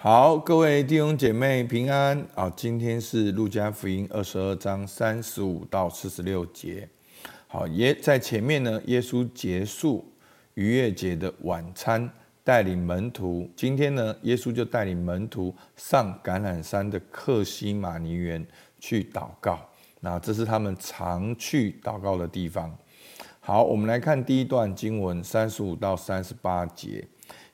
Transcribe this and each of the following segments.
好，各位弟兄姐妹平安啊！今天是路加福音二十二章三十五到四十六节。好，耶在前面呢，耶稣结束逾越节的晚餐，带领门徒。今天呢，耶稣就带领门徒上橄榄山的客西马尼园去祷告。那这是他们常去祷告的地方。好，我们来看第一段经文三十五到三十八节。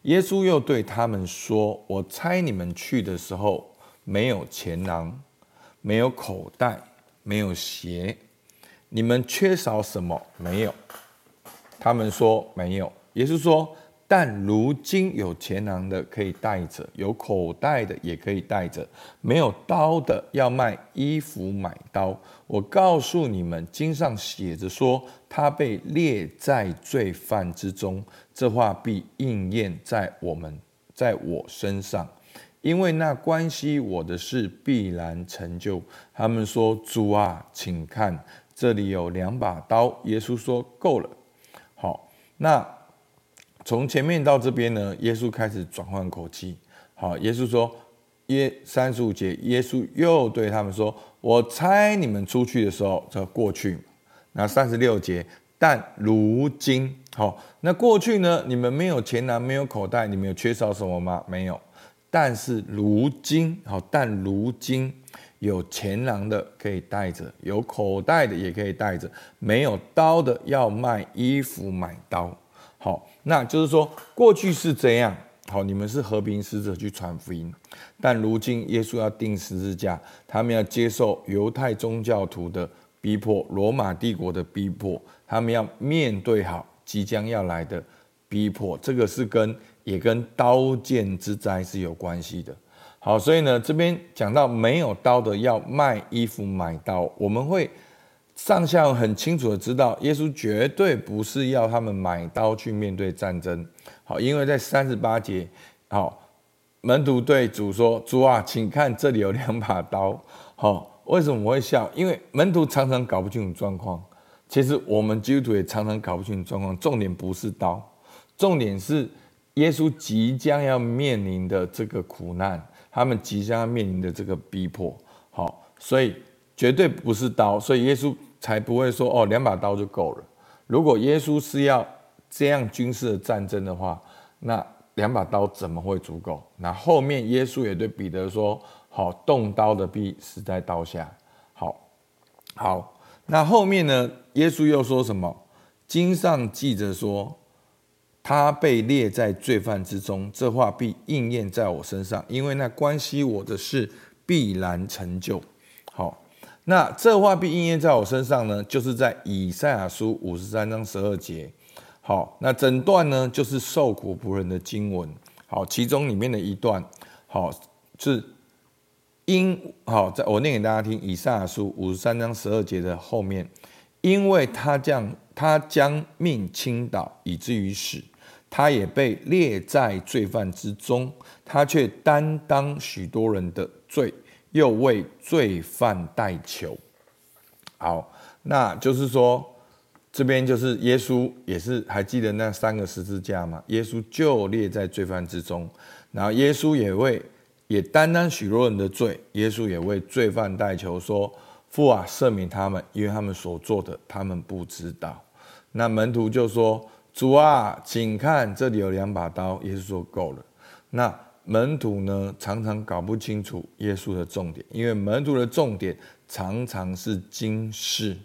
耶稣又对他们说：“我猜你们去的时候，没有钱囊，没有口袋，没有鞋，你们缺少什么？没有。”他们说：“没有。”耶稣说。但如今有钱囊的可以带着，有口袋的也可以带着，没有刀的要卖衣服买刀。我告诉你们，经上写着说，他被列在罪犯之中，这话必应验在我们，在我身上，因为那关系我的事必然成就。他们说：“主啊，请看，这里有两把刀。”耶稣说：“够了。”好，那。从前面到这边呢，耶稣开始转换口气。好，耶稣说：“耶三十五节，耶稣又对他们说：‘我猜你们出去的时候，这过去。’那三十六节，但如今，好，那过去呢？你们没有钱囊，没有口袋，你们有缺少什么吗？没有。但是如今，好，但如今有钱囊的可以带着，有口袋的也可以带着，没有刀的要卖衣服买刀。”那就是说，过去是这样。好，你们是和平使者去传福音，但如今耶稣要钉十字架，他们要接受犹太宗教徒的逼迫，罗马帝国的逼迫，他们要面对好即将要来的逼迫。这个是跟也跟刀剑之灾是有关系的。好，所以呢，这边讲到没有刀的要卖衣服买刀，我们会。上校很清楚的知道，耶稣绝对不是要他们买刀去面对战争。好，因为在三十八节，好，门徒对主说：“主啊，请看，这里有两把刀。”好，为什么我会笑？因为门徒常常搞不清楚状况。其实我们基督徒也常常搞不清楚状况。重点不是刀，重点是耶稣即将要面临的这个苦难，他们即将要面临的这个逼迫。好，所以。绝对不是刀，所以耶稣才不会说哦，两把刀就够了。如果耶稣是要这样军事的战争的话，那两把刀怎么会足够？那后面耶稣也对彼得说：“好，动刀的必死在刀下。”好，好，那后面呢？耶稣又说什么？经上记着说，他被列在罪犯之中，这话必应验在我身上，因为那关系我的事必然成就。好。那这话必应验在我身上呢，就是在以赛亚书五十三章十二节。好，那整段呢就是受苦仆人的经文。好，其中里面的一段，好是因好，在我念给大家听，以赛亚书五十三章十二节的后面，因为他将他将命倾倒，以至于死，他也被列在罪犯之中，他却担当许多人的罪。又为罪犯代求，好，那就是说，这边就是耶稣也是还记得那三个十字架吗？耶稣就列在罪犯之中，然后耶稣也为也担当许多人的罪，耶稣也为罪犯代求，说父啊，赦免他们，因为他们所做的，他们不知道。那门徒就说：主啊，请看，这里有两把刀。耶稣说够了。那。门徒呢，常常搞不清楚耶稣的重点，因为门徒的重点常常是军事，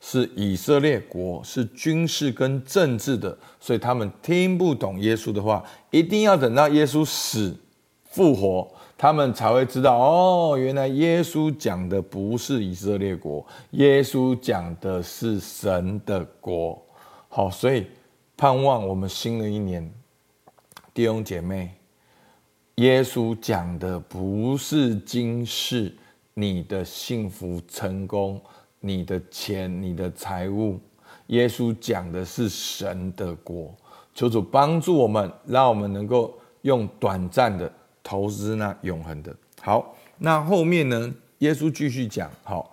是以色列国，是军事跟政治的，所以他们听不懂耶稣的话，一定要等到耶稣死复活，他们才会知道哦，原来耶稣讲的不是以色列国，耶稣讲的是神的国。好，所以盼望我们新的一年，弟兄姐妹。耶稣讲的不是今世，你的幸福、成功、你的钱、你的财物。耶稣讲的是神的国。求主帮助我们，让我们能够用短暂的投资那永恒的。好，那后面呢？耶稣继续讲。好，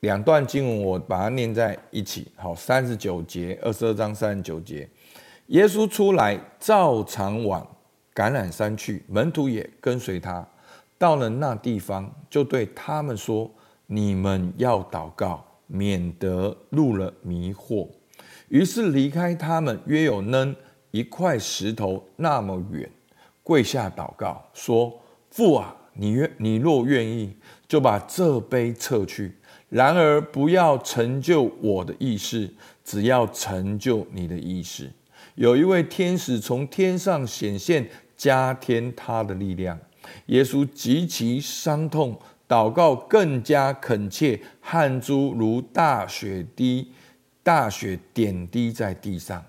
两段经文我把它念在一起。好，三十九节，二十二章三十九节，耶稣出来照常往。橄榄山去，门徒也跟随他。到了那地方，就对他们说：“你们要祷告，免得入了迷惑。”于是离开他们约有扔一块石头那么远，跪下祷告说：“父啊，你愿你若愿意，就把这杯撤去。然而不要成就我的意思，只要成就你的意思。”有一位天使从天上显现，加添他的力量。耶稣极其伤痛，祷告更加恳切，汗珠如大雪滴，大雪点滴在地上。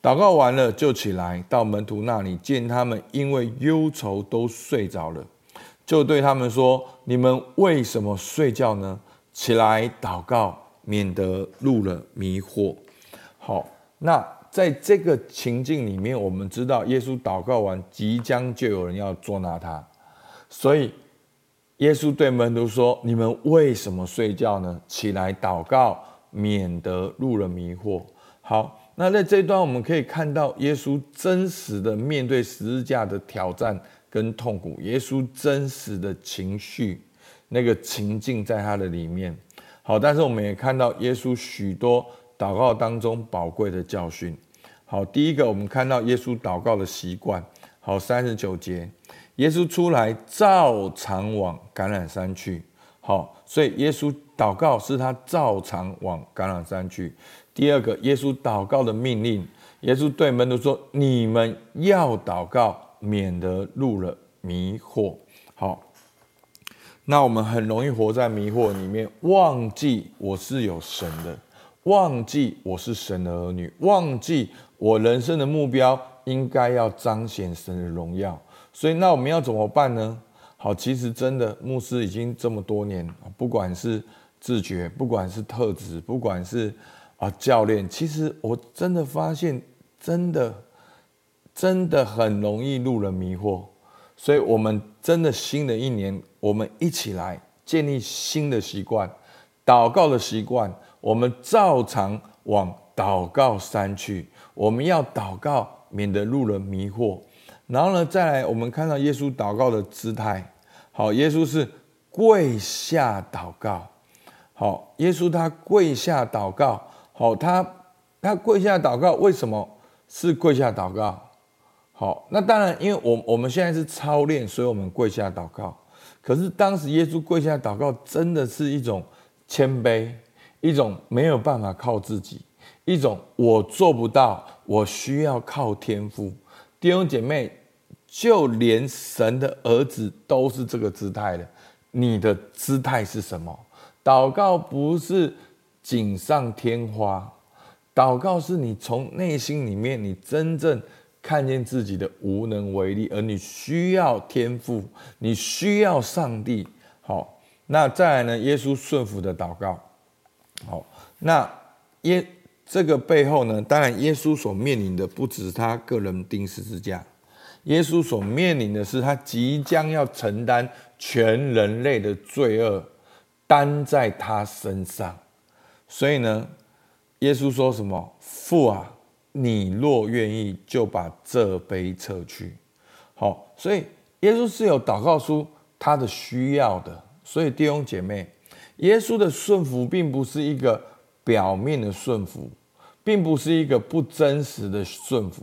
祷告完了，就起来到门徒那里，见他们因为忧愁都睡着了，就对他们说：“你们为什么睡觉呢？起来祷告，免得入了迷惑。”好，那在这个情境里面，我们知道耶稣祷告完，即将就有人要捉拿他。所以，耶稣对门徒说：“你们为什么睡觉呢？起来祷告，免得入了迷惑。”好，那在这一段我们可以看到耶稣真实的面对十字架的挑战跟痛苦，耶稣真实的情绪那个情境在他的里面。好，但是我们也看到耶稣许多祷告当中宝贵的教训。好，第一个我们看到耶稣祷告的习惯。好，三十九节。耶稣出来，照常往橄榄山去。好，所以耶稣祷告是他照常往橄榄山去。第二个，耶稣祷告的命令，耶稣对门徒说：“你们要祷告，免得入了迷惑。”好，那我们很容易活在迷惑里面，忘记我是有神的，忘记我是神的儿女，忘记我人生的目标应该要彰显神的荣耀。所以，那我们要怎么办呢？好，其实真的，牧师已经这么多年，不管是自觉，不管是特质，不管是啊教练，其实我真的发现，真的真的很容易入了迷惑。所以，我们真的新的一年，我们一起来建立新的习惯，祷告的习惯。我们照常往祷告删去，我们要祷告，免得路人迷惑。然后呢，再来，我们看到耶稣祷告的姿态。好，耶稣是跪下祷告。好，耶稣他跪下祷告。好，他他跪下祷告，为什么是跪下祷告？好，那当然，因为我我们现在是操练，所以我们跪下祷告。可是当时耶稣跪下祷告，真的是一种谦卑，一种没有办法靠自己，一种我做不到，我需要靠天赋。弟兄姐妹，就连神的儿子都是这个姿态的。你的姿态是什么？祷告不是锦上添花，祷告是你从内心里面，你真正看见自己的无能为力，而你需要天赋，你需要上帝。好，那再来呢？耶稣顺服的祷告。好，那耶。这个背后呢，当然耶稣所面临的不只是他个人钉十字架，耶稣所面临的是他即将要承担全人类的罪恶，担在他身上。所以呢，耶稣说什么？父啊，你若愿意，就把这杯撤去。好，所以耶稣是有祷告出他的需要的。所以弟兄姐妹，耶稣的顺服并不是一个。表面的顺服，并不是一个不真实的顺服。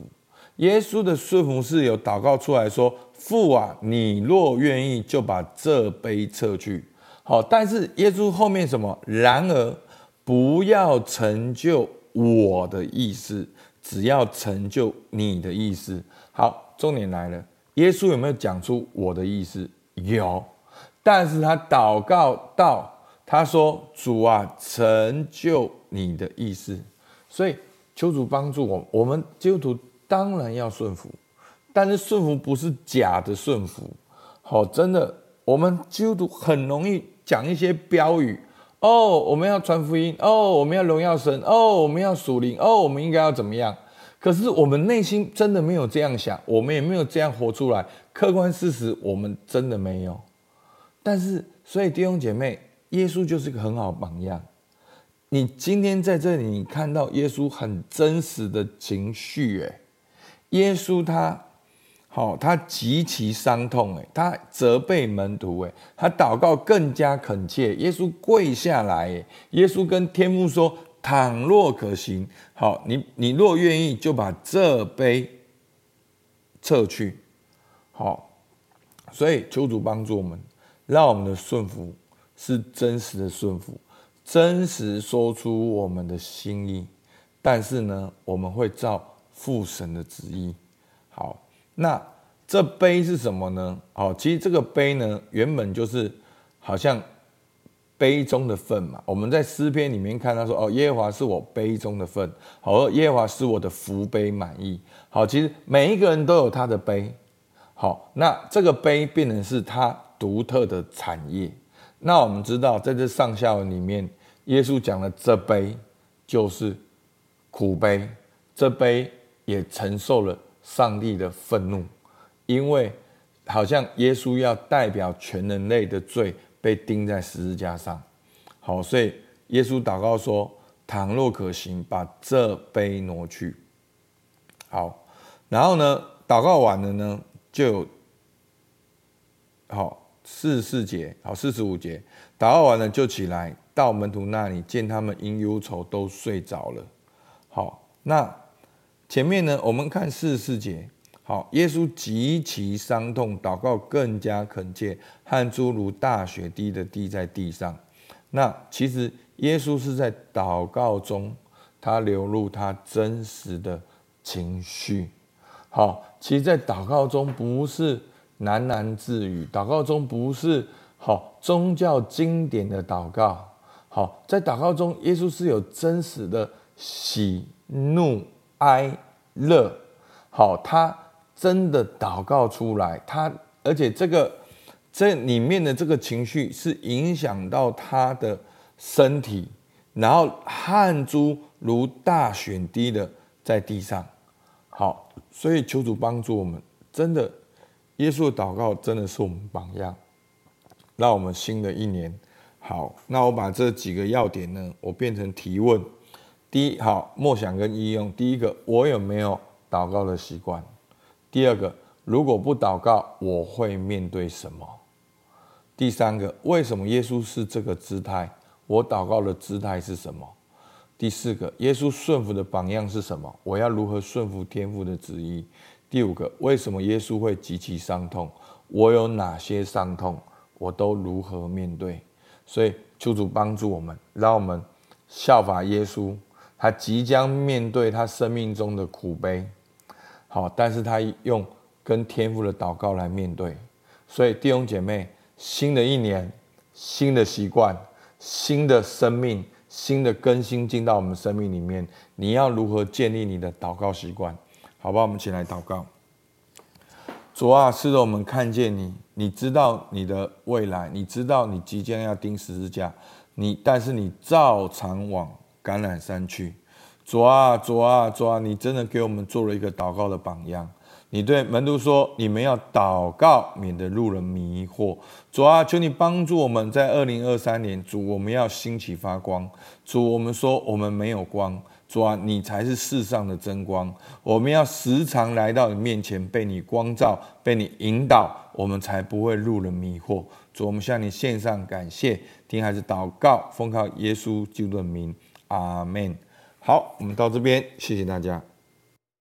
耶稣的顺服是有祷告出来说：“父啊，你若愿意，就把这杯撤去。”好，但是耶稣后面什么？然而不要成就我的意思，只要成就你的意思。好，重点来了，耶稣有没有讲出我的意思？有，但是他祷告到。他说：“主啊，成就你的意思。”所以求主帮助我。我们基督徒当然要顺服，但是顺服不是假的顺服。好，真的，我们基督徒很容易讲一些标语哦，我们要传福音哦，我们要荣耀神哦，我们要属灵哦，我们应该要怎么样？可是我们内心真的没有这样想，我们也没有这样活出来。客观事实，我们真的没有。但是，所以弟兄姐妹。耶稣就是一个很好的榜样。你今天在这里，你看到耶稣很真实的情绪，诶，耶稣他好，他极其伤痛，哎，他责备门徒，哎，他祷告更加恳切。耶稣跪下来，耶稣跟天父说：“倘若可行，好，你你若愿意，就把这杯撤去。”好，所以求主帮助我们，让我们的顺服是真实的顺服，真实说出我们的心意。但是呢，我们会照父神的旨意。好。那这杯是什么呢？好，其实这个杯呢，原本就是好像杯中的份嘛。我们在诗篇里面看到说，哦，耶和华是我杯中的份，好，耶和华是我的福杯满意。好，其实每一个人都有他的杯。好，那这个杯变成是他独特的产业。那我们知道，在这上下文里面，耶稣讲的这杯就是苦杯，这杯也承受了。上帝的愤怒，因为好像耶稣要代表全人类的罪被钉在十字架上。好，所以耶稣祷告说：“倘若可行，把这杯挪去。”好，然后呢，祷告完了呢，就好四十四节，好四十五节，祷告完了就起来到门徒那里，见他们因忧愁都睡着了。好，那。前面呢，我们看四十四节，好，耶稣极其伤痛，祷告更加恳切，汗珠如大雪滴的滴在地上。那其实耶稣是在祷告中，他流露他真实的情绪。好，其实，在祷告中不是喃喃自语，祷告中不是好宗教经典的祷告。好，在祷告中，耶稣是有真实的喜怒。哀乐，好，他真的祷告出来，他而且这个这里面的这个情绪是影响到他的身体，然后汗珠如大雪滴的在地上，好，所以求主帮助我们，真的，耶稣的祷告真的是我们榜样，让我们新的一年好，那我把这几个要点呢，我变成提问。第一，好，默想跟应用。第一个，我有没有祷告的习惯？第二个，如果不祷告，我会面对什么？第三个，为什么耶稣是这个姿态？我祷告的姿态是什么？第四个，耶稣顺服的榜样是什么？我要如何顺服天父的旨意？第五个，为什么耶稣会极其伤痛？我有哪些伤痛？我都如何面对？所以，求主帮助我们，让我们效法耶稣。他即将面对他生命中的苦悲，好，但是他用跟天父的祷告来面对。所以弟兄姐妹，新的一年，新的习惯，新的生命，新的更新进到我们生命里面，你要如何建立你的祷告习惯？好吧，我们一起来祷告。主啊，是的，我们看见你，你知道你的未来，你知道你即将要钉十字架，你但是你照常往。橄榄山去，主啊，主啊，主啊！你真的给我们做了一个祷告的榜样。你对门徒说：“你们要祷告，免得路人迷惑。”主啊，求你帮助我们在二零二三年，主，我们要兴起发光。主，我们说我们没有光，主啊，你才是世上的真光。我们要时常来到你面前，被你光照，被你引导，我们才不会入了迷惑。主，我们向你献上感谢，听孩子祷告，奉靠耶稣基督的名。阿门。好，我们到这边，谢谢大家。